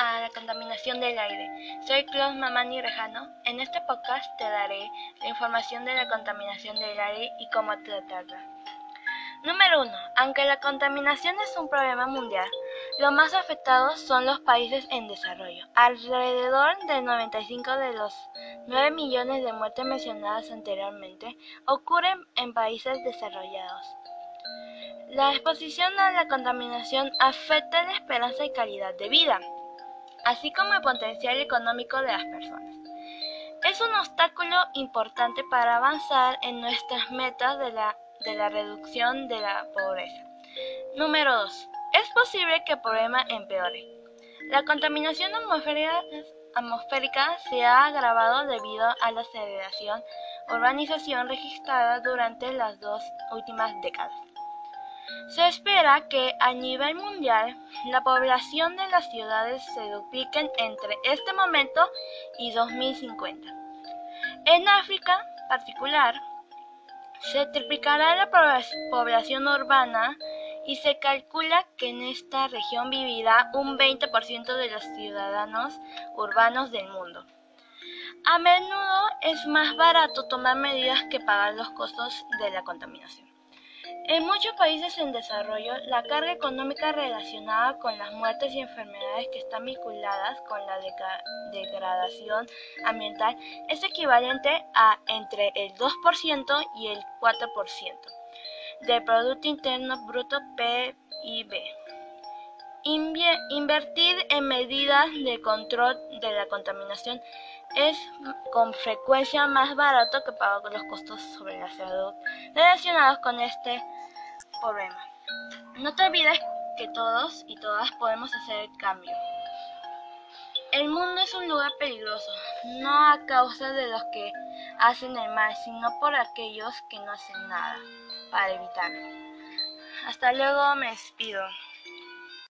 a la contaminación del aire. Soy Claus Mamani Rejano. En este podcast te daré la información de la contaminación del aire y cómo tratarla. Número 1. Aunque la contaminación es un problema mundial, los más afectados son los países en desarrollo. Alrededor del 95 de los 9 millones de muertes mencionadas anteriormente ocurren en países desarrollados. La exposición a la contaminación afecta la esperanza y calidad de vida, así como el potencial económico de las personas. Es un obstáculo importante para avanzar en nuestras metas de la, de la reducción de la pobreza. Número 2. Es posible que el problema empeore. La contaminación atmosférica, atmosférica se ha agravado debido a la aceleración urbanización registrada durante las dos últimas décadas. Se espera que a nivel mundial la población de las ciudades se dupliquen entre este momento y 2050. En África particular, se triplicará la población urbana y se calcula que en esta región vivirá un 20% de los ciudadanos urbanos del mundo. A menudo es más barato tomar medidas que pagar los costos de la contaminación. En muchos países en desarrollo, la carga económica relacionada con las muertes y enfermedades que están vinculadas con la degradación ambiental es equivalente a entre el 2% y el 4% del Producto Interno Bruto PIB. Invertir en medidas de control de la contaminación es con frecuencia más barato que pagar los costos sobre la salud relacionados con este problema. No te olvides que todos y todas podemos hacer el cambio. El mundo es un lugar peligroso, no a causa de los que hacen el mal, sino por aquellos que no hacen nada para evitarlo. Hasta luego, me despido.